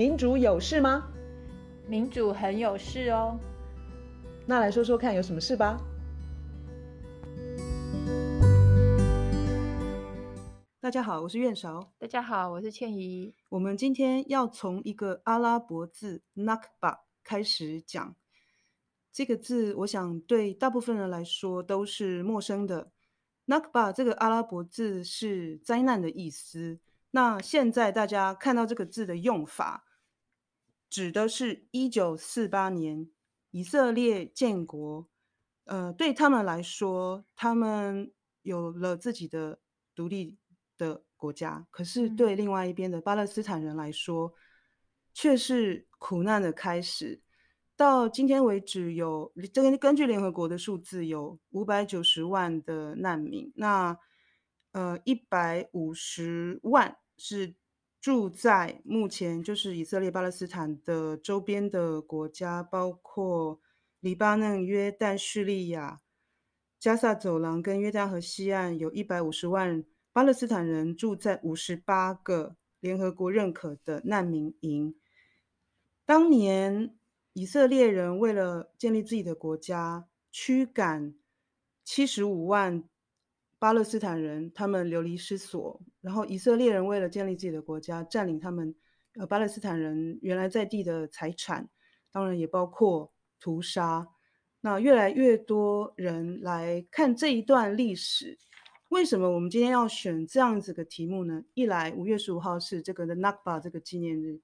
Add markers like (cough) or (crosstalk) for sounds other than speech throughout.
民主有事吗？民主很有事哦。那来说说看，有什么事吧？大家好，我是苑韶。大家好，我是倩怡。我们今天要从一个阿拉伯字 Nakba 开始讲。这个字，我想对大部分人来说都是陌生的。Nakba 这个阿拉伯字是灾难的意思。那现在大家看到这个字的用法，指的是一九四八年以色列建国。呃，对他们来说，他们有了自己的独立的国家。可是对另外一边的巴勒斯坦人来说，却是苦难的开始。到今天为止有，有这个根据联合国的数字，有五百九十万的难民。那呃，一百五十万是住在目前就是以色列巴勒斯坦的周边的国家，包括黎巴嫩、约旦、叙利亚、加萨走廊跟约旦河西岸，有一百五十万巴勒斯坦人住在五十八个联合国认可的难民营。当年。以色列人为了建立自己的国家，驱赶七十五万巴勒斯坦人，他们流离失所。然后以色列人为了建立自己的国家，占领他们呃巴勒斯坦人原来在地的财产，当然也包括屠杀。那越来越多人来看这一段历史。为什么我们今天要选这样子的题目呢？一来五月十五号是这个的 Nakba 这个纪念日。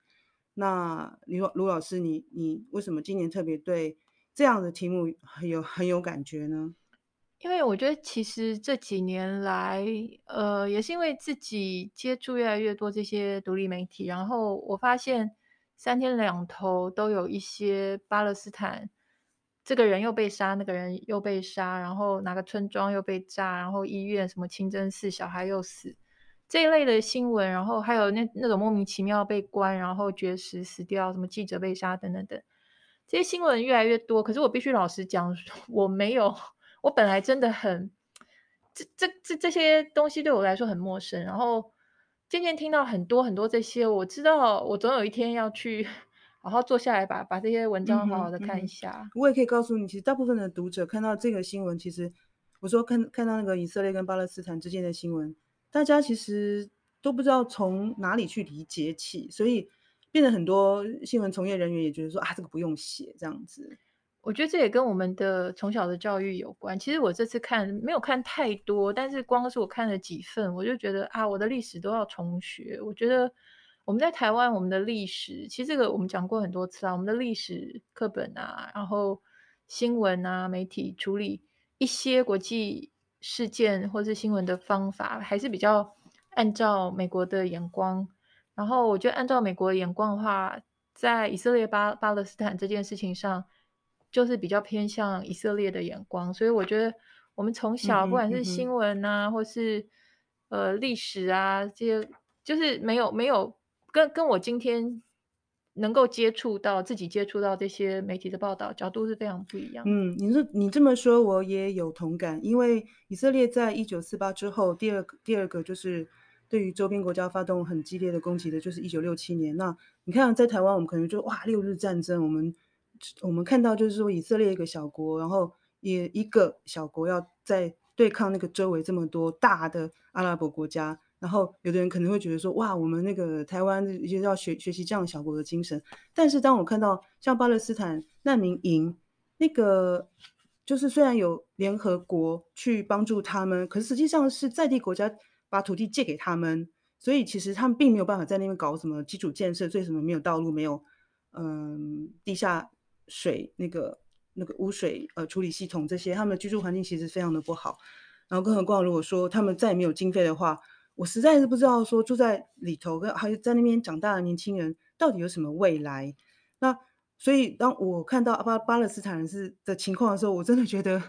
那卢卢老师，你你为什么今年特别对这样的题目很有很有感觉呢？因为我觉得其实这几年来，呃，也是因为自己接触越来越多这些独立媒体，然后我发现三天两头都有一些巴勒斯坦这个人又被杀，那个人又被杀，然后哪个村庄又被炸，然后医院什么清真寺小孩又死。这一类的新闻，然后还有那那种莫名其妙被关，然后绝食死掉，什么记者被杀等等等，这些新闻越来越多。可是我必须老实讲，(laughs) 我没有，我本来真的很，这这这这些东西对我来说很陌生。然后渐渐听到很多很多这些，我知道我总有一天要去 (laughs) 好好坐下来把把这些文章好好的看一下。嗯嗯。我也可以告诉你，其实大部分的读者看到这个新闻，其实我说看看到那个以色列跟巴勒斯坦之间的新闻。大家其实都不知道从哪里去理解起，所以变得很多新闻从业人员也觉得说啊，这个不用写这样子。我觉得这也跟我们的从小的教育有关。其实我这次看没有看太多，但是光是我看了几份，我就觉得啊，我的历史都要重学。我觉得我们在台湾，我们的历史其实这个我们讲过很多次啊，我们的历史课本啊，然后新闻啊，媒体处理一些国际。事件或是新闻的方法还是比较按照美国的眼光，然后我觉得按照美国的眼光的话，在以色列巴巴勒斯坦这件事情上，就是比较偏向以色列的眼光，所以我觉得我们从小不管是新闻啊，嗯嗯、或是呃历史啊这些，就是没有没有跟跟我今天。能够接触到自己接触到这些媒体的报道角度是非常不一样。嗯，你说你这么说，我也有同感。因为以色列在一九四八之后，第二个第二个就是对于周边国家发动很激烈的攻击的，就是一九六七年。那你看，在台湾，我们可能就哇，六日战争，我们我们看到就是说以色列一个小国，然后也一个小国要在对抗那个周围这么多大的阿拉伯国家。然后，有的人可能会觉得说：“哇，我们那个台湾就要学学习这样小国的精神。”但是，当我看到像巴勒斯坦难民营，那个就是虽然有联合国去帮助他们，可是实际上是在地国家把土地借给他们，所以其实他们并没有办法在那边搞什么基础建设，所以什么没有道路，没有嗯地下水那个那个污水呃处理系统这些，他们的居住环境其实非常的不好。然后，更何况如果说他们再也没有经费的话，我实在是不知道，说住在里头跟还有在那边长大的年轻人到底有什么未来。那所以当我看到巴巴勒斯坦人是的情况的时候，我真的觉得，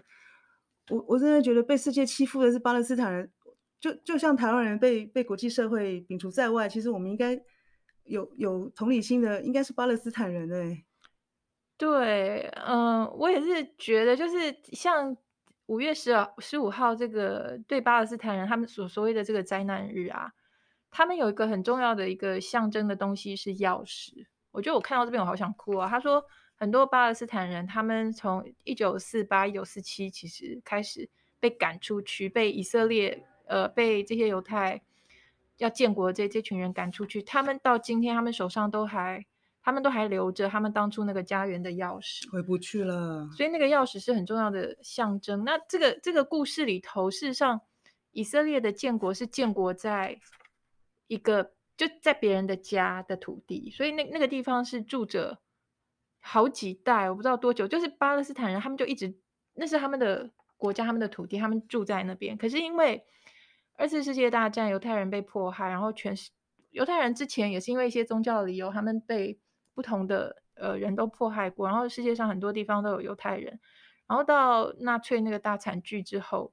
我我真的觉得被世界欺负的是巴勒斯坦人，就就像台湾人被被国际社会摒除在外。其实我们应该有有同理心的，应该是巴勒斯坦人哎。对，嗯、我也是觉得，就是像。五月十二十五号，这个对巴勒斯坦人他们所所谓的这个灾难日啊，他们有一个很重要的一个象征的东西是钥匙。我觉得我看到这边我好想哭啊。他说，很多巴勒斯坦人，他们从一九四八、一九四七其实开始被赶出去，被以色列呃被这些犹太要建国这这群人赶出去，他们到今天他们手上都还。他们都还留着他们当初那个家园的钥匙，回不去了。所以那个钥匙是很重要的象征。那这个这个故事里头，事实上，以色列的建国是建国在一个就在别人的家的土地，所以那那个地方是住着好几代，我不知道多久，就是巴勒斯坦人，他们就一直那是他们的国家，他们的土地，他们住在那边。可是因为二次世界大战，犹太人被迫害，然后全是犹太人之前也是因为一些宗教的理由，他们被。不同的呃人都迫害过，然后世界上很多地方都有犹太人，然后到纳粹那个大惨剧之后，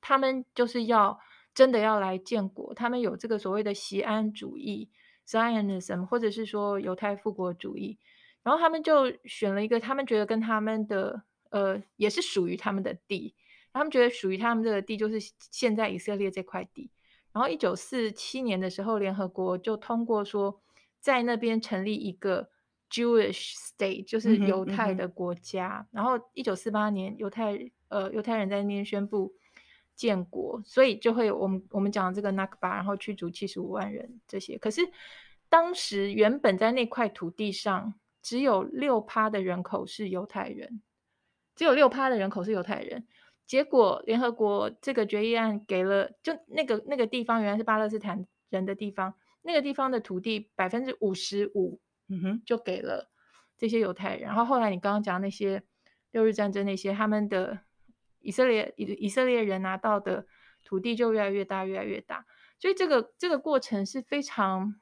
他们就是要真的要来建国，他们有这个所谓的锡安主义 （Zionism） 或者是说犹太复国主义，然后他们就选了一个他们觉得跟他们的呃也是属于他们的地，他们觉得属于他们这个地就是现在以色列这块地，然后一九四七年的时候，联合国就通过说。在那边成立一个 Jewish state，就是犹太的国家。嗯嗯、然后，一九四八年，犹太呃犹太人在那边宣布建国，所以就会有我们我们讲的这个 Nakba，然后驱逐七十五万人这些。可是当时原本在那块土地上，只有六趴的人口是犹太人，只有六趴的人口是犹太人。结果联合国这个决议案给了，就那个那个地方原来是巴勒斯坦人的地方。那个地方的土地百分之五十五，嗯哼，就给了这些犹太人。然后后来你刚刚讲那些六日战争那些，他们的以色列以以色列人拿到的土地就越来越大，越来越大。所以这个这个过程是非常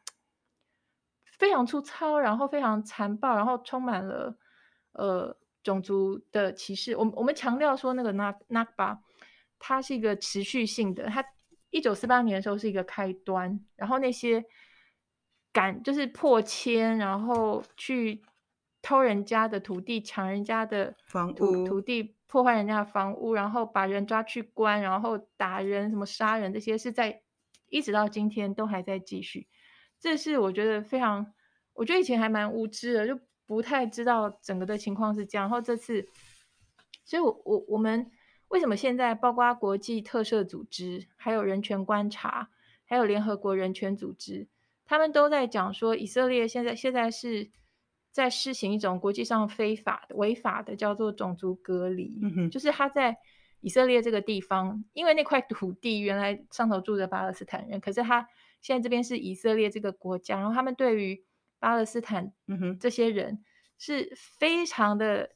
非常粗糙，然后非常残暴，然后充满了呃种族的歧视。我们我们强调说那个 Nakba，它是一个持续性的，它。一九四八年的时候是一个开端，然后那些赶就是破迁，然后去偷人家的土地、抢人家的房屋、土地、破坏人家的房屋，然后把人抓去关，然后打人、什么杀人，这些是在一直到今天都还在继续。这是我觉得非常，我觉得以前还蛮无知的，就不太知道整个的情况是这样。然后这次，所以我我我们。为什么现在包括国际特赦组织、还有人权观察、还有联合国人权组织，他们都在讲说，以色列现在现在是在施行一种国际上非法的、违法的，叫做种族隔离。嗯，就是他在以色列这个地方，因为那块土地原来上头住着巴勒斯坦人，可是他现在这边是以色列这个国家，然后他们对于巴勒斯坦这些人是非常的。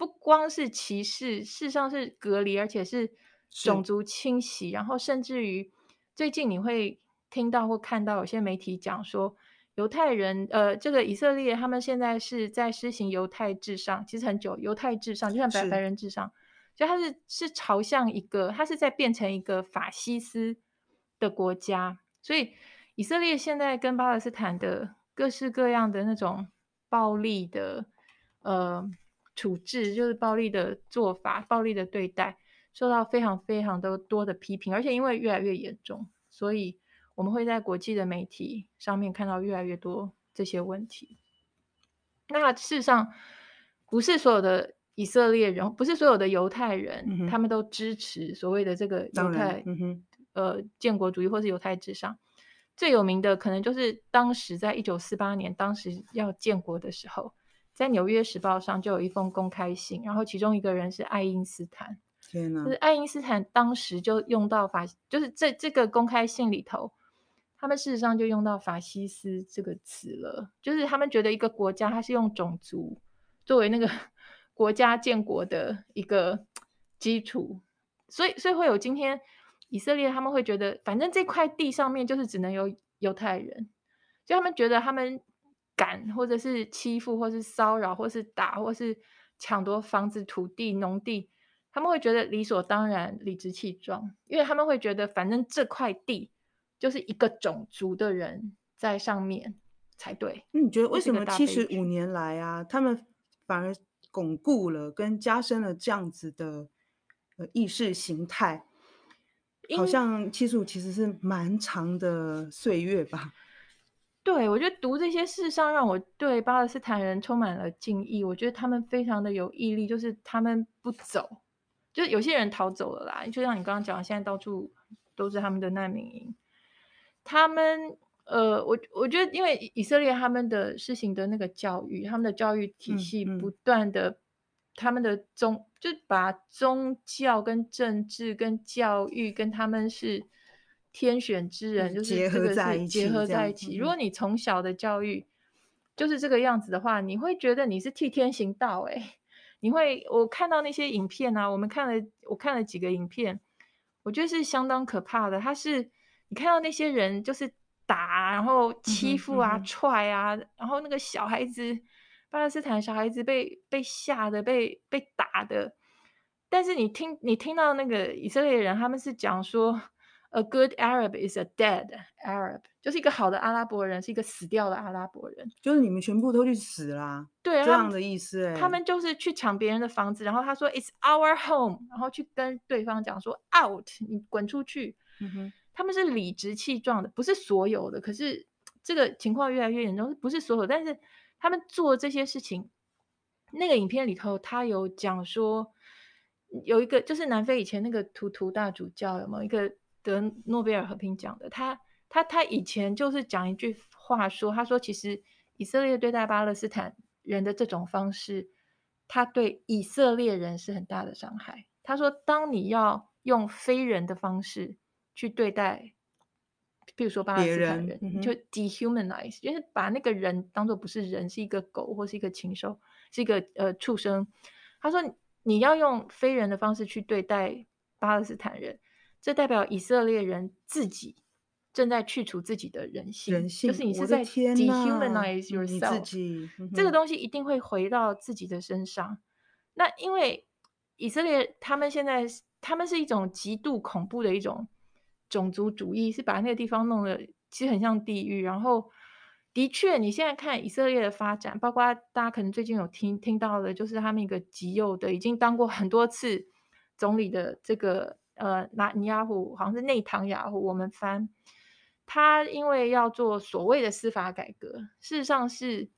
不光是歧视，事实上是隔离，而且是种族清洗。然后甚至于最近你会听到或看到有些媒体讲说，犹太人，呃，这个以色列他们现在是在施行犹太至上，其实很久，犹太至上就像白白人至上，所以他是是朝向一个，他是在变成一个法西斯的国家。所以以色列现在跟巴勒斯坦的各式各样的那种暴力的，呃。处置就是暴力的做法，暴力的对待，受到非常非常的多的批评，而且因为越来越严重，所以我们会在国际的媒体上面看到越来越多这些问题。那事实上，不是所有的以色列人，不是所有的犹太人，嗯、他们都支持所谓的这个犹太、嗯、呃建国主义或是犹太至上。最有名的可能就是当时在一九四八年，当时要建国的时候。在《纽约时报》上就有一封公开信，然后其中一个人是爱因斯坦。天哪！就是爱因斯坦当时就用到法，就是这这个公开信里头，他们事实上就用到法西斯这个词了。就是他们觉得一个国家，它是用种族作为那个 (laughs) 国家建国的一个基础，所以所以会有今天以色列他们会觉得，反正这块地上面就是只能有犹太人，所以他们觉得他们。赶，或者是欺负，或是骚扰，或是打，或是抢夺房子、土地、农地，他们会觉得理所当然、理直气壮，因为他们会觉得，反正这块地就是一个种族的人在上面才对。那你觉得为什么七十五年来啊，他们反而巩固了跟加深了这样子的呃意识形态？好像七十五其实是蛮长的岁月吧。对，我觉得读这些事上让我对巴勒斯坦人充满了敬意。我觉得他们非常的有毅力，就是他们不走，就是有些人逃走了啦。就像你刚刚讲的，现在到处都是他们的难民营。他们呃，我我觉得，因为以色列他们的事情的那个教育，他们的教育体系不断的，嗯嗯、他们的宗就把宗教跟政治跟教育跟他们是。天选之人就是结合在一起。结合在一起。如果你从小的教育就是这个样子的话，你会觉得你是替天行道诶。你会，我看到那些影片啊，我们看了，我看了几个影片，我觉得是相当可怕的。他是你看到那些人就是打，然后欺负啊、踹啊，然后那个小孩子，巴勒斯坦小孩子被被吓的，被被打的。但是你听你听到那个以色列人，他们是讲说。A good Arab is a dead Arab，就是一个好的阿拉伯人是一个死掉的阿拉伯人，就是你们全部都去死啦，对，这样的意思。他们就是去抢别人的房子，然后他说 It's our home，然后去跟对方讲说 Out，你滚出去。嗯哼，他们是理直气壮的，不是所有的，可是这个情况越来越严重，不是所有，但是他们做这些事情。那个影片里头，他有讲说有一个就是南非以前那个图图大主教有没有一个？得诺贝尔和平奖的他，他他以前就是讲一句话说，他说其实以色列对待巴勒斯坦人的这种方式，他对以色列人是很大的伤害。他说，当你要用非人的方式去对待，比如说巴勒斯坦人，人就 dehumanize，就是把那个人当做不是人，是一个狗或是一个禽兽，是一个呃畜生。他说，你要用非人的方式去对待巴勒斯坦人。这代表以色列人自己正在去除自己的人性，人性就是你是在 dehumanize yourself，嗯、这个东西一定会回到自己的身上。那因为以色列他们现在他们是一种极度恐怖的一种种族主义，是把那个地方弄得其实很像地狱。然后的确，你现在看以色列的发展，包括大家可能最近有听听到的，就是他们一个极右的，已经当过很多次总理的这个。呃，拿尼亚胡好像是内唐雅胡，我们翻他，因为要做所谓的司法改革，事实上是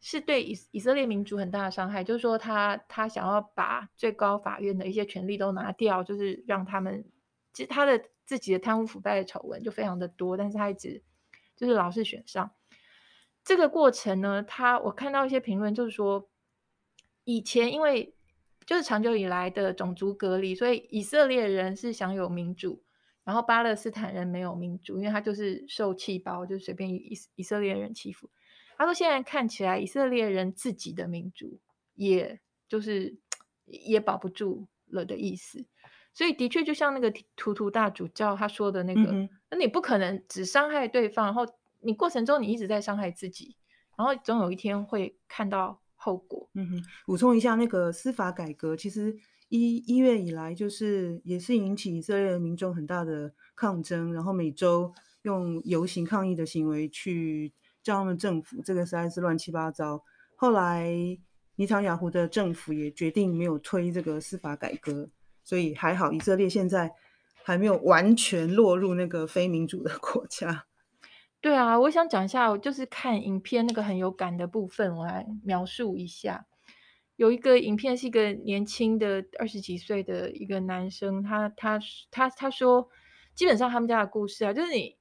是对以以色列民主很大的伤害。就是说他，他想要把最高法院的一些权利都拿掉，就是让他们，其实他的自己的贪污腐败的丑闻就非常的多，但是他一直就是老是选上。这个过程呢，他我看到一些评论，就是说以前因为。就是长久以来的种族隔离，所以以色列人是享有民主，然后巴勒斯坦人没有民主，因为他就是受气包，就随便以以色列人欺负。他说现在看起来以色列人自己的民主，也就是也保不住了的意思。所以的确就像那个图图大主教他说的那个，嗯、那你不可能只伤害对方，然后你过程中你一直在伤害自己，然后总有一天会看到。后果，嗯哼，补充一下，那个司法改革其实一一月以来，就是也是引起以色列民众很大的抗争，然后每周用游行抗议的行为去叫他们政府，这个实在是乱七八糟。后来尼唐雅胡的政府也决定没有推这个司法改革，所以还好，以色列现在还没有完全落入那个非民主的国家。对啊，我想讲一下，我就是看影片那个很有感的部分，我来描述一下。有一个影片是一个年轻的二十几岁的一个男生，他他他他说，基本上他们家的故事啊，就是你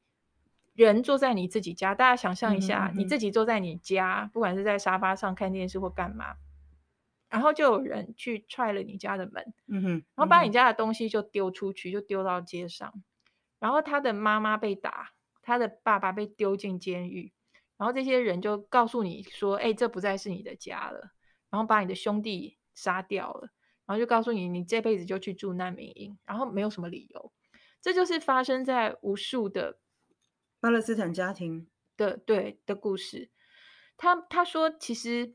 人坐在你自己家，大家想象一下，你自己坐在你家，不管是在沙发上看电视或干嘛，然后就有人去踹了你家的门，嗯哼，然后把你家的东西就丢出去，就丢到街上，然后他的妈妈被打。他的爸爸被丢进监狱，然后这些人就告诉你说：“哎，这不再是你的家了。”然后把你的兄弟杀掉了，然后就告诉你，你这辈子就去住难民营，然后没有什么理由。这就是发生在无数的巴勒斯坦家庭的对的故事。他他说，其实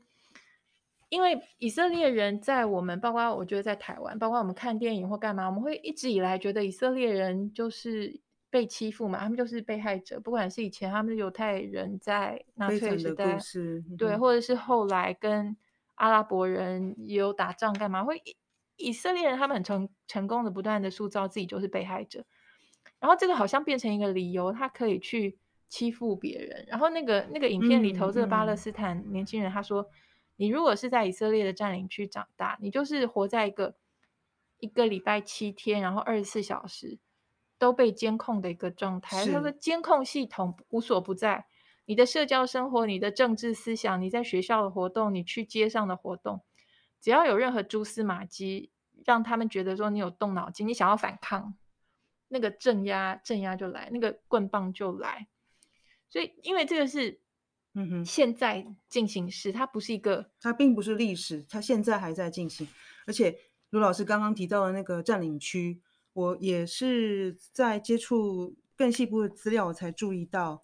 因为以色列人在我们，包括我觉得在台湾，包括我们看电影或干嘛，我们会一直以来觉得以色列人就是。被欺负嘛，他们就是被害者。不管是以前他们的犹太人在纳粹时代，对，或者是后来跟阿拉伯人也有打仗干嘛，会以色列人他们很成成功的不断的塑造自己就是被害者，然后这个好像变成一个理由，他可以去欺负别人。然后那个那个影片里头，这个巴勒斯坦年轻人他说：“嗯嗯、你如果是在以色列的占领区长大，你就是活在一个一个礼拜七天，然后二十四小时都被监控的一个状态。他说监控系统无所不在，你的社交生活、你的政治思想、你在学校的活动、你去街上的活动，只要有任何蛛丝马迹，让他们觉得说你有动脑筋，你想要反抗。”那个镇压镇压就来，那个棍棒就来，所以因为这个是，嗯哼，现在进行时，它不是一个，它并不是历史，它现在还在进行。而且卢老师刚刚提到的那个占领区，我也是在接触更细部的资料，我才注意到，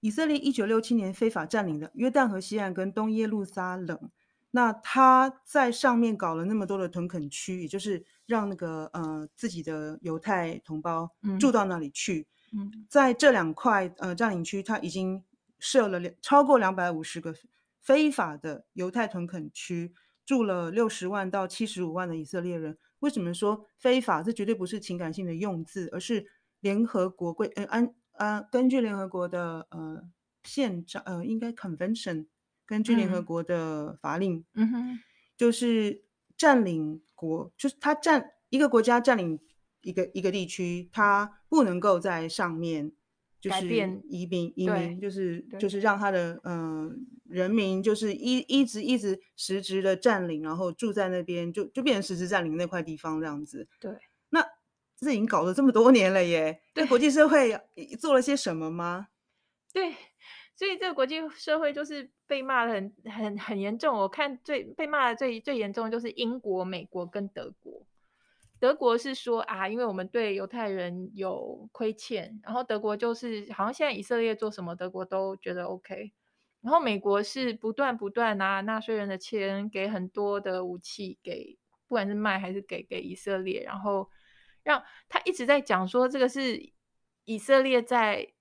以色列一九六七年非法占领的约旦河西岸跟东耶路撒冷。那他在上面搞了那么多的屯垦区，也就是让那个呃自己的犹太同胞住到那里去。嗯，在这两块呃占领区，他已经设了两超过两百五十个非法的犹太屯垦区，住了六十万到七十五万的以色列人。为什么说非法？这绝对不是情感性的用字，而是联合国规呃安啊根据联合国的呃宪章呃应该 convention。根据联合国的法令，嗯哼，就是占领国，就是他占一个国家占领一个一个地区，他不能够在上面就是移民移民，就是就是让他的嗯、呃、人民就是一一直一直实质的占领，然后住在那边，就就变成实质占领那块地方这样子。对，那这已经搞了这么多年了耶，(laughs) 对国际社会做了些什么吗？(laughs) 对。所以这个国际社会就是被骂的很很很严重。我看最被骂的最最严重的就是英国、美国跟德国。德国是说啊，因为我们对犹太人有亏欠，然后德国就是好像现在以色列做什么，德国都觉得 OK。然后美国是不断不断拿纳税人的钱，给很多的武器给，不管是卖还是给给以色列，然后让他一直在讲说这个是以色列在。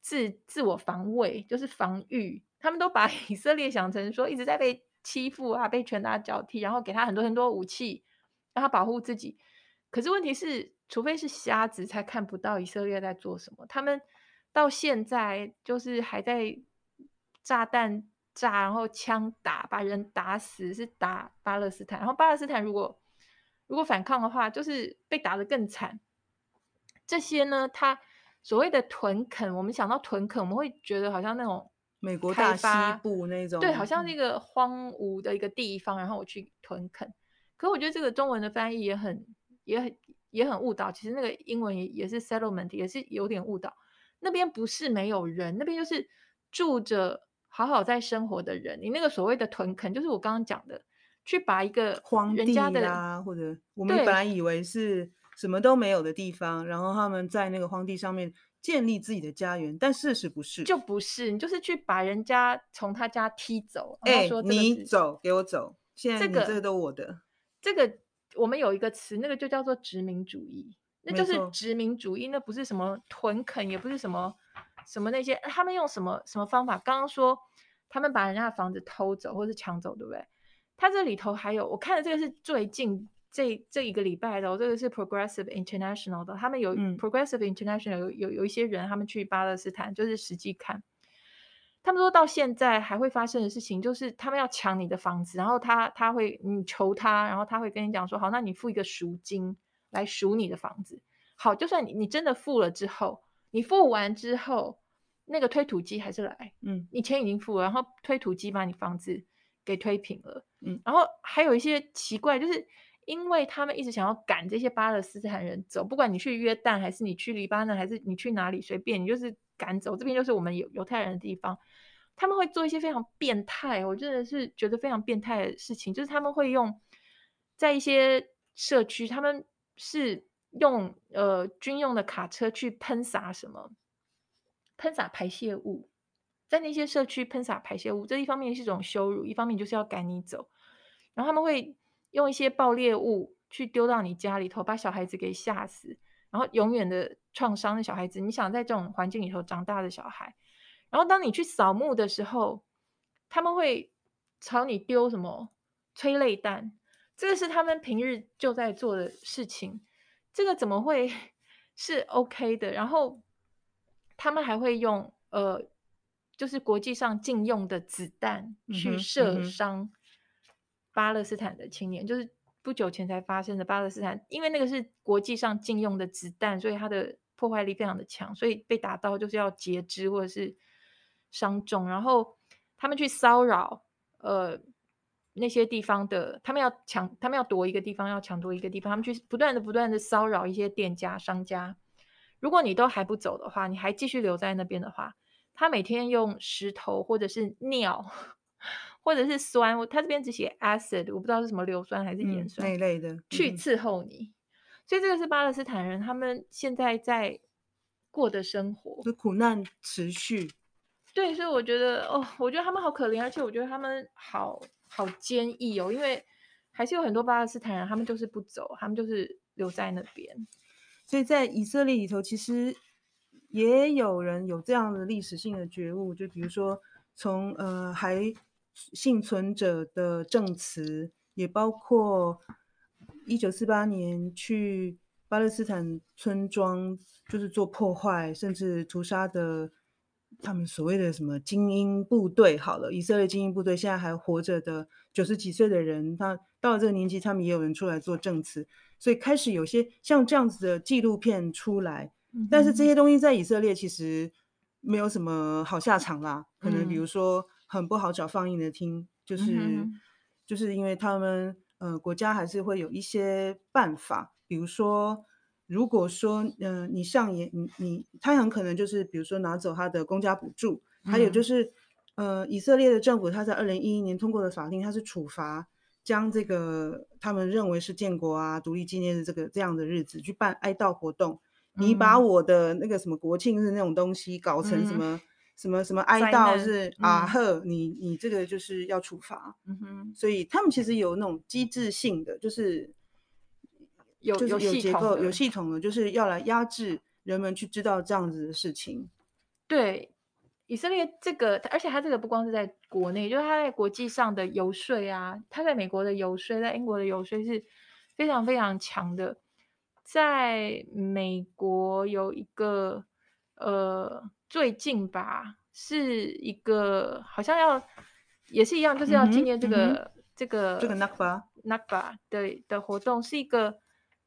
自自我防卫就是防御，他们都把 (laughs) 以色列想成说一直在被欺负啊，被拳打脚踢，然后给他很多很多武器，让他保护自己。可是问题是，除非是瞎子才看不到以色列在做什么。他们到现在就是还在炸弹炸，然后枪打，把人打死，是打巴勒斯坦。然后巴勒斯坦如果如果反抗的话，就是被打得更惨。这些呢，他。所谓的屯垦，我们想到屯垦，我们会觉得好像那种美国大西部那种，对，好像那个荒芜的一个地方，然后我去屯垦。可我觉得这个中文的翻译也很、也很、也很误导。其实那个英文也也是 settlement，也是有点误导。那边不是没有人，那边就是住着好好在生活的人。你那个所谓的屯垦，就是我刚刚讲的，去把一个荒地啊，或者我们本来以为是。什么都没有的地方，然后他们在那个荒地上面建立自己的家园，但事实不是，就不是，你就是去把人家从他家踢走。哎、欸，你走，给我走，现在这个这个都我的。这个我们有一个词，那个就叫做殖民主义，那就是殖民主义，那不是什么屯垦，也不是什么什么那些，他们用什么什么方法？刚刚说他们把人家的房子偷走或是抢走，对不对？他这里头还有，我看的这个是最近。这这一个礼拜的，这个是 Progressive International 的，他们有、嗯、Progressive International 有有有一些人，他们去巴勒斯坦就是实际看，他们说到现在还会发生的事情，就是他们要抢你的房子，然后他他会你求他，然后他会跟你讲说，好，那你付一个赎金来赎你的房子，好，就算你你真的付了之后，你付完之后，那个推土机还是来，嗯，你钱已经付了，然后推土机把你房子给推平了，嗯，然后还有一些奇怪就是。因为他们一直想要赶这些巴勒斯坦人走，不管你去约旦，还是你去黎巴嫩，还是你去哪里，随便你就是赶走。这边就是我们犹犹太人的地方，他们会做一些非常变态，我真的是觉得非常变态的事情，就是他们会用在一些社区，他们是用呃军用的卡车去喷洒什么，喷洒排泄物，在那些社区喷洒排泄物，这一方面是一种羞辱，一方面就是要赶你走，然后他们会。用一些爆裂物去丢到你家里头，把小孩子给吓死，然后永远的创伤的小孩子。你想在这种环境里头长大的小孩，然后当你去扫墓的时候，他们会朝你丢什么催泪弹，这个是他们平日就在做的事情，这个怎么会是 OK 的？然后他们还会用呃，就是国际上禁用的子弹去射伤巴勒斯坦的青年，就是不久前才发生的巴勒斯坦，因为那个是国际上禁用的子弹，所以它的破坏力非常的强，所以被打到就是要截肢或者是伤重，然后他们去骚扰呃那些地方的，他们要抢，他们要夺一个地方，要抢夺一个地方，他们去不断的不断的骚扰一些店家商家。如果你都还不走的话，你还继续留在那边的话，他每天用石头或者是尿或者是酸，他这边只写 acid，我不知道是什么硫酸还是盐酸、嗯、那一类的、嗯、去伺候你。所以这个是巴勒斯坦人他们现在在过的生活，就苦难持续。对，所以我觉得哦，我觉得他们好可怜，而且我觉得他们好好坚毅哦，因为还是有很多巴勒斯坦人，他们就是不走，他们就是留在那边。所以在以色列里头，其实也有人有这样的历史性的觉悟，就比如说从呃还幸存者的证词，也包括。一九四八年去巴勒斯坦村庄，就是做破坏，甚至屠杀的他们所谓的什么精英部队。好了，以色列精英部队现在还活着的九十几岁的人，他到了这个年纪，他们也有人出来做证词，所以开始有些像这样子的纪录片出来。但是这些东西在以色列其实没有什么好下场啦，可能比如说很不好找放映的厅，就是就是因为他们。呃，国家还是会有一些办法，比如说，如果说，呃，你上演，你你，他很可能就是，比如说拿走他的公家补助，嗯、还有就是，呃，以色列的政府他在二零一一年通过的法令，他是处罚将这个他们认为是建国啊、独立纪念日这个这样的日子去办哀悼活动，嗯、你把我的那个什么国庆日那种东西搞成什么？嗯什么什么哀悼是啊呵，你你这个就是要处罚，嗯哼，所以他们其实有那种机制性的，就是有就是有结构有系统的，就是要来压制人们去知道这样子的事情。对，以色列这个，而且他这个不光是在国内，就是他在国际上的游说啊，他在美国的游说，在英国的游说是非常非常强的。在美国有一个呃。最近吧，是一个好像要也是一样，就是要纪念这个、这个这个 Nakba Nakba 的的活动，是一个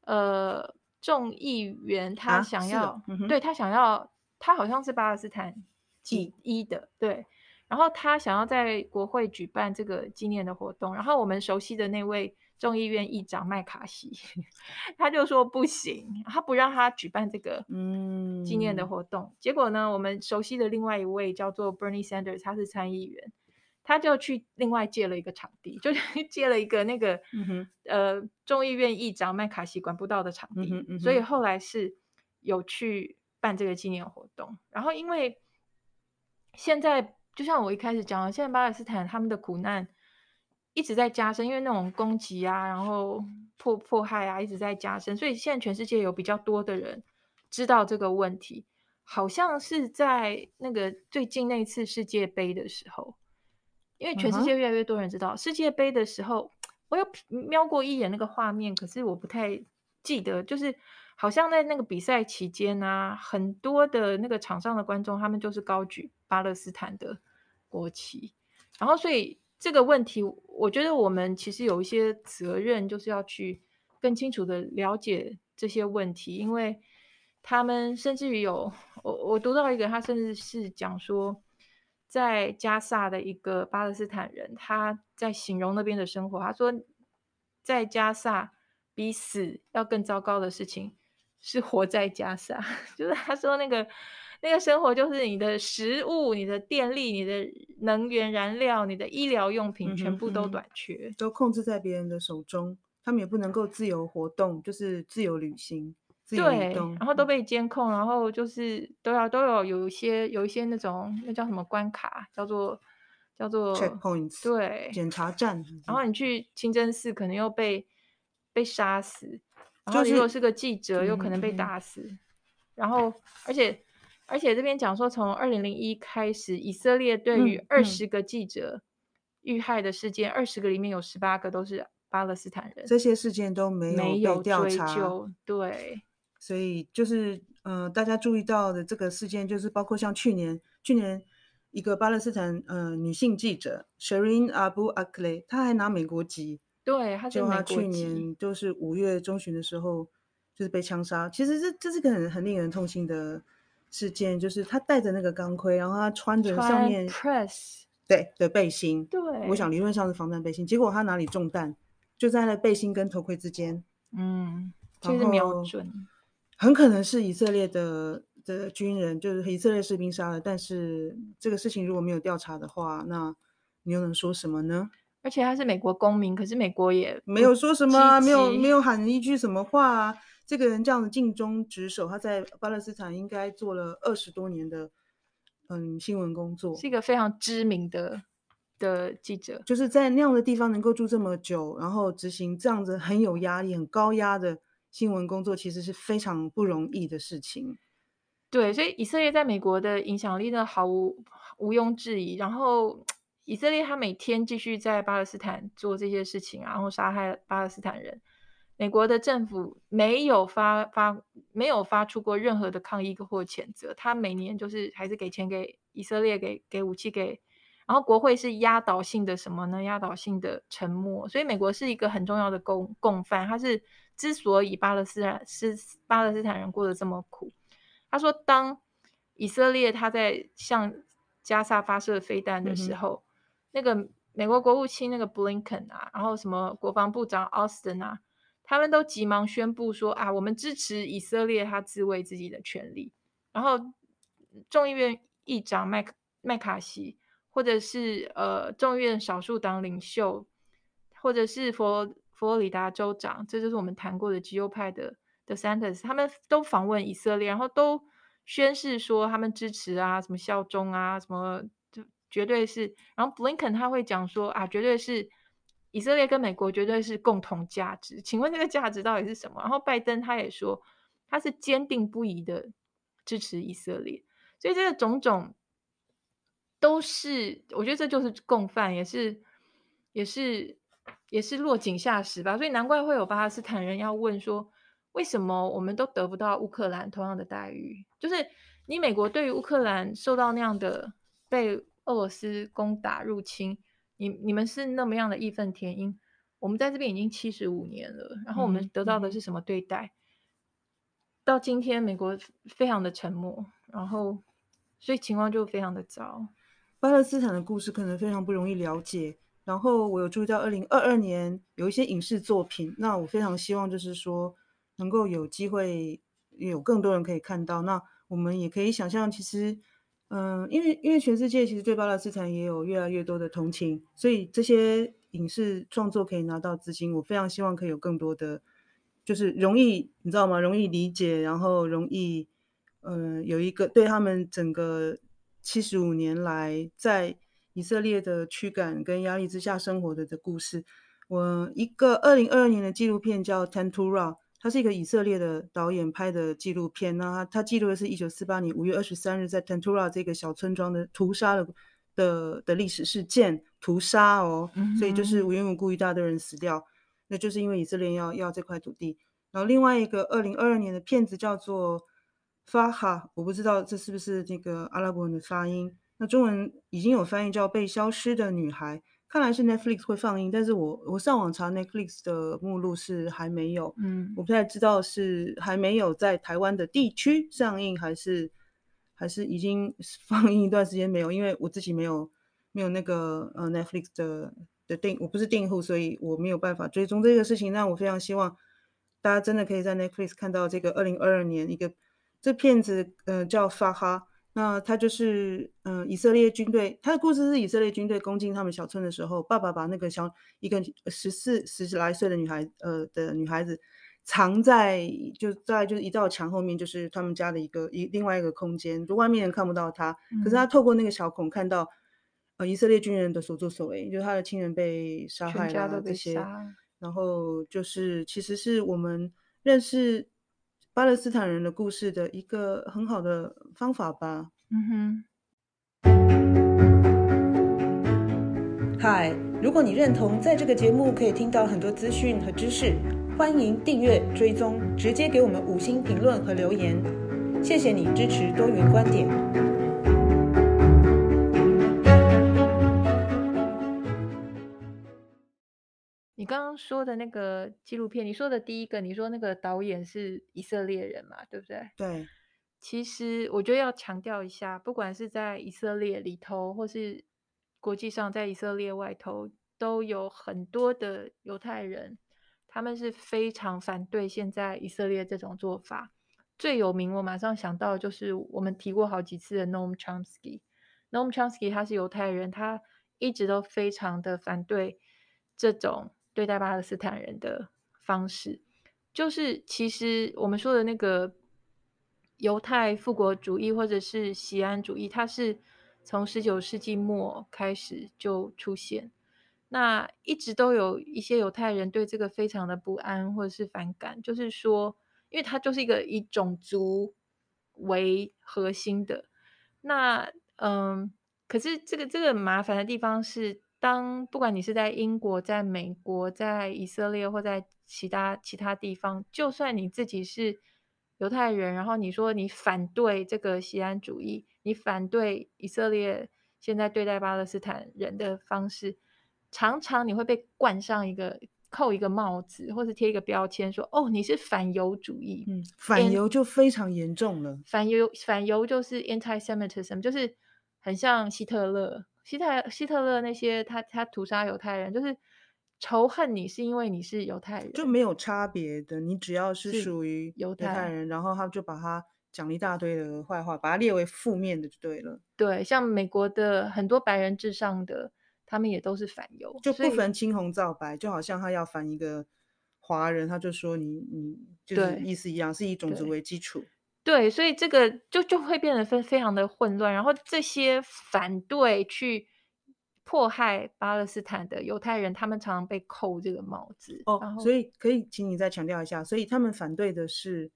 呃众议员他想要，啊嗯、对他想要，他好像是巴勒斯坦几一的，对，然后他想要在国会举办这个纪念的活动，然后我们熟悉的那位。众议院议长麦卡锡，(laughs) 他就说不行，他不让他举办这个嗯纪念的活动。嗯、结果呢，我们熟悉的另外一位叫做 Bernie Sanders，他是参议员，他就去另外借了一个场地，就 (laughs) 借了一个那个、呃众议院议长麦卡锡管不到的场地，嗯嗯、所以后来是有去办这个纪念活动。然后因为现在就像我一开始讲的，现在巴勒斯坦他们的苦难。一直在加深，因为那种攻击啊，然后迫迫害啊，一直在加深，所以现在全世界有比较多的人知道这个问题。好像是在那个最近那次世界杯的时候，因为全世界越来越多人知道、uh huh. 世界杯的时候，我有瞄过一眼那个画面，可是我不太记得，就是好像在那个比赛期间啊，很多的那个场上的观众，他们就是高举巴勒斯坦的国旗，然后所以。这个问题，我觉得我们其实有一些责任，就是要去更清楚的了解这些问题，因为他们甚至于有我我读到一个，他甚至是讲说，在加萨的一个巴勒斯坦人，他在形容那边的生活，他说，在加萨比死要更糟糕的事情是活在加萨，(laughs) 就是他说那个。那个生活就是你的食物、你的电力、你的能源燃料、你的医疗用品全部都短缺，嗯嗯、都控制在别人的手中，他们也不能够自由活动，就是自由旅行、自由移动，对，然后都被监控，然后就是都要都有有一些有一些那种那叫什么关卡，叫做叫做 checkpoints，对，检查站，然后你去清真寺可能又被被杀死，然后如果是个记者，就是、又可能被打死，嗯、然后而且。而且这边讲说，从二零零一开始，以色列对于二十个记者遇害的事件，二十、嗯嗯、个里面有十八个都是巴勒斯坦人，这些事件都没有被调查。追究。对，所以就是呃，大家注意到的这个事件，就是包括像去年去年一个巴勒斯坦呃女性记者 Shireen Abu Akleh，她还拿美国籍。对，她就她去年就是五月中旬的时候，就是被枪杀。其实这这是个很很令人痛心的事件，就是他戴着那个钢盔，然后他穿着上面 press 对的背心。对，我想理论上是防弹背心，结果他哪里中弹，就在那背心跟头盔之间。嗯，就是瞄准，很可能是以色列的的军人，就是以色列士兵杀的。但是这个事情如果没有调查的话，那你又能说什么呢？而且他是美国公民，可是美国也没有说什么啊，没有没有喊一句什么话啊。这个人这样子尽忠职守，他在巴勒斯坦应该做了二十多年的嗯新闻工作，是一个非常知名的的记者。就是在那样的地方能够住这么久，然后执行这样子很有压力、很高压的新闻工作，其实是非常不容易的事情。对，所以以色列在美国的影响力呢，毫无毋庸置疑。然后。以色列他每天继续在巴勒斯坦做这些事情，然后杀害巴勒斯坦人。美国的政府没有发发没有发出过任何的抗议或谴责，他每年就是还是给钱给以色列，给给武器给，然后国会是压倒性的什么呢？压倒性的沉默。所以美国是一个很重要的共共犯。他是之所以巴勒斯坦是巴勒斯坦人过得这么苦，他说当以色列他在向加沙发射飞弹的时候。嗯那个美国国务卿那个布林肯啊，然后什么国防部长奥斯汀啊，他们都急忙宣布说啊，我们支持以色列他自卫自己的权利。然后众议院议长麦麦卡锡，或者是呃众议院少数党领袖，或者是佛佛罗里达州长，这就是我们谈过的极右派的的 DeSantis，他们都访问以色列，然后都宣誓说他们支持啊，什么效忠啊，什么就。绝对是，然后布林肯他会讲说啊，绝对是以色列跟美国绝对是共同价值。请问这个价值到底是什么？然后拜登他也说他是坚定不移的支持以色列，所以这个种种都是，我觉得这就是共犯，也是也是也是落井下石吧。所以难怪会有巴勒斯坦人要问说，为什么我们都得不到乌克兰同样的待遇？就是你美国对于乌克兰受到那样的被。俄罗斯攻打入侵，你你们是那么样的义愤填膺，我们在这边已经七十五年了，然后我们得到的是什么对待？嗯、到今天，美国非常的沉默，然后所以情况就非常的糟。巴勒斯坦的故事可能非常不容易了解，然后我有注意到二零二二年有一些影视作品，那我非常希望就是说能够有机会有更多人可以看到，那我们也可以想象，其实。嗯，因为因为全世界其实对巴勒斯坦也有越来越多的同情，所以这些影视创作可以拿到资金。我非常希望可以有更多的，就是容易你知道吗？容易理解，然后容易，嗯，有一个对他们整个七十五年来在以色列的驱赶跟压力之下生活的的故事。我一个二零二二年的纪录片叫《Tantura》。他是一个以色列的导演拍的纪录片，那他他记录的是一九四八年五月二十三日在 Tantura 这个小村庄的屠杀的的的历史事件，屠杀哦，嗯、所以就是无缘无故一大堆人死掉，那就是因为以色列要要这块土地。然后另外一个二零二二年的片子叫做 Farha，我不知道这是不是那个阿拉伯文的发音，那中文已经有翻译叫被消失的女孩。看来是 Netflix 会放映，但是我我上网查 Netflix 的目录是还没有，嗯，我不太知道是还没有在台湾的地区上映，还是还是已经 (laughs) 放映一段时间没有，因为我自己没有没有那个呃 Netflix 的的订，我不是订户，所以我没有办法追踪这个事情。那我非常希望大家真的可以在 Netflix 看到这个二零二二年一个这片子，呃，叫法哈。那他就是，嗯、呃，以色列军队，他的故事是以色列军队攻进他们小村的时候，爸爸把那个小一个十四十来岁的女孩，呃的女孩子藏在就在就是一道墙后面，就是他们家的一个一另外一个空间，就外面人看不到他，可是他透过那个小孔看到，呃，以色列军人的所作所为，就是他的亲人被杀害了这些，然后就是其实是我们认识。巴勒斯坦人的故事的一个很好的方法吧。嗯哼。嗨，如果你认同在这个节目可以听到很多资讯和知识，欢迎订阅、追踪，直接给我们五星评论和留言。谢谢你支持多元观点。你刚刚说的那个纪录片，你说的第一个，你说那个导演是以色列人嘛，对不对？对。其实我觉得要强调一下，不管是在以色列里头，或是国际上，在以色列外头，都有很多的犹太人，他们是非常反对现在以色列这种做法。最有名，我马上想到就是我们提过好几次的 Noam Chomsky。Noam Chomsky 他是犹太人，他一直都非常的反对这种对待巴勒斯坦人的方式。就是其实我们说的那个。犹太复国主义或者是锡安主义，它是从十九世纪末开始就出现，那一直都有一些犹太人对这个非常的不安或者是反感，就是说，因为它就是一个以种族为核心的，那嗯，可是这个这个麻烦的地方是，当不管你是在英国、在美国、在以色列或在其他其他地方，就算你自己是。犹太人，然后你说你反对这个锡安主义，你反对以色列现在对待巴勒斯坦人的方式，常常你会被冠上一个扣一个帽子，或是贴一个标签说，说哦你是反犹主义。嗯，反犹就非常严重了。反犹反犹就是 anti-Semitism，就是很像希特勒，希特希特勒那些他他屠杀犹太人，就是。仇恨你是因为你是犹太人，就没有差别的。你只要是属于犹太人，然后他就把他讲一大堆的坏话，把他列为负面的就对了。对，像美国的很多白人至上的，他们也都是反犹，就不分青红皂白，就好像他要反一个华人，他就说你你就是意思一样，是以种族为基础。对，所以这个就就会变得非非常的混乱，然后这些反对去。迫害巴勒斯坦的犹太人，他们常常被扣这个帽子。哦，所以可以请你再强调一下，所以他们反对的是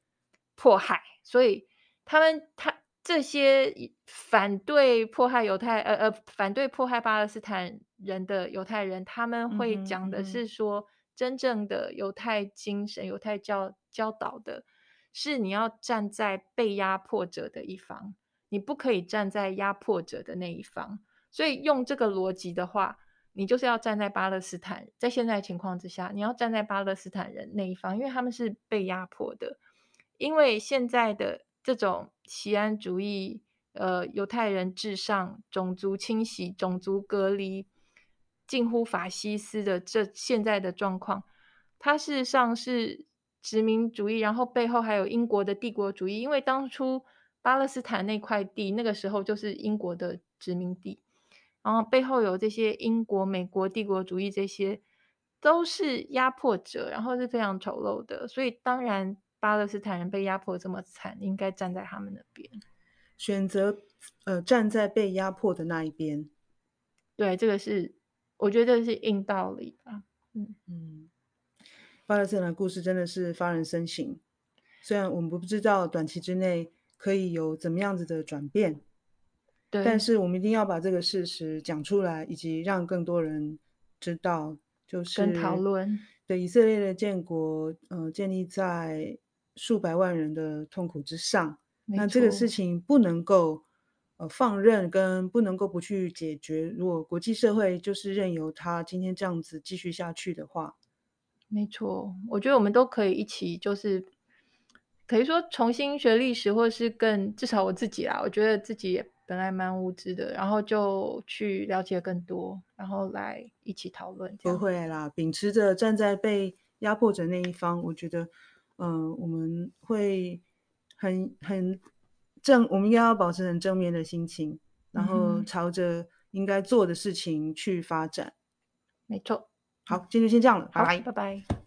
迫害，所以他们他这些反对迫害犹太呃呃反对迫害巴勒斯坦人的犹太人，他们会讲的是说，真正的犹太精神、犹太教教导的是你要站在被压迫者的一方，你不可以站在压迫者的那一方。所以用这个逻辑的话，你就是要站在巴勒斯坦，在现在情况之下，你要站在巴勒斯坦人那一方，因为他们是被压迫的。因为现在的这种锡安主义，呃，犹太人至上、种族清洗、种族隔离，近乎法西斯的这现在的状况，它事实上是殖民主义，然后背后还有英国的帝国主义。因为当初巴勒斯坦那块地，那个时候就是英国的殖民地。然后背后有这些英国、美国帝国主义，这些都是压迫者，然后是非常丑陋的。所以当然，巴勒斯坦人被压迫这么惨，应该站在他们那边，选择呃站在被压迫的那一边。对，这个是我觉得是硬道理吧。嗯嗯，巴勒斯坦的故事真的是发人深省。虽然我们不知道短期之内可以有怎么样子的转变。对，但是我们一定要把这个事实讲出来，以及让更多人知道，就是跟讨论。对，以色列的建国，呃，建立在数百万人的痛苦之上。那这个事情不能够呃放任，跟不能够不去解决。如果国际社会就是任由他今天这样子继续下去的话，没错，我觉得我们都可以一起，就是可以说重新学历史，或是更至少我自己啦，我觉得自己也。本来蛮无知的，然后就去了解更多，然后来一起讨论。不会啦，秉持着站在被压迫者那一方，我觉得，嗯、呃，我们会很很正，我们应该要保持很正面的心情，然后朝着应该做的事情去发展。没错。好，今天就先这样了，拜拜，拜拜。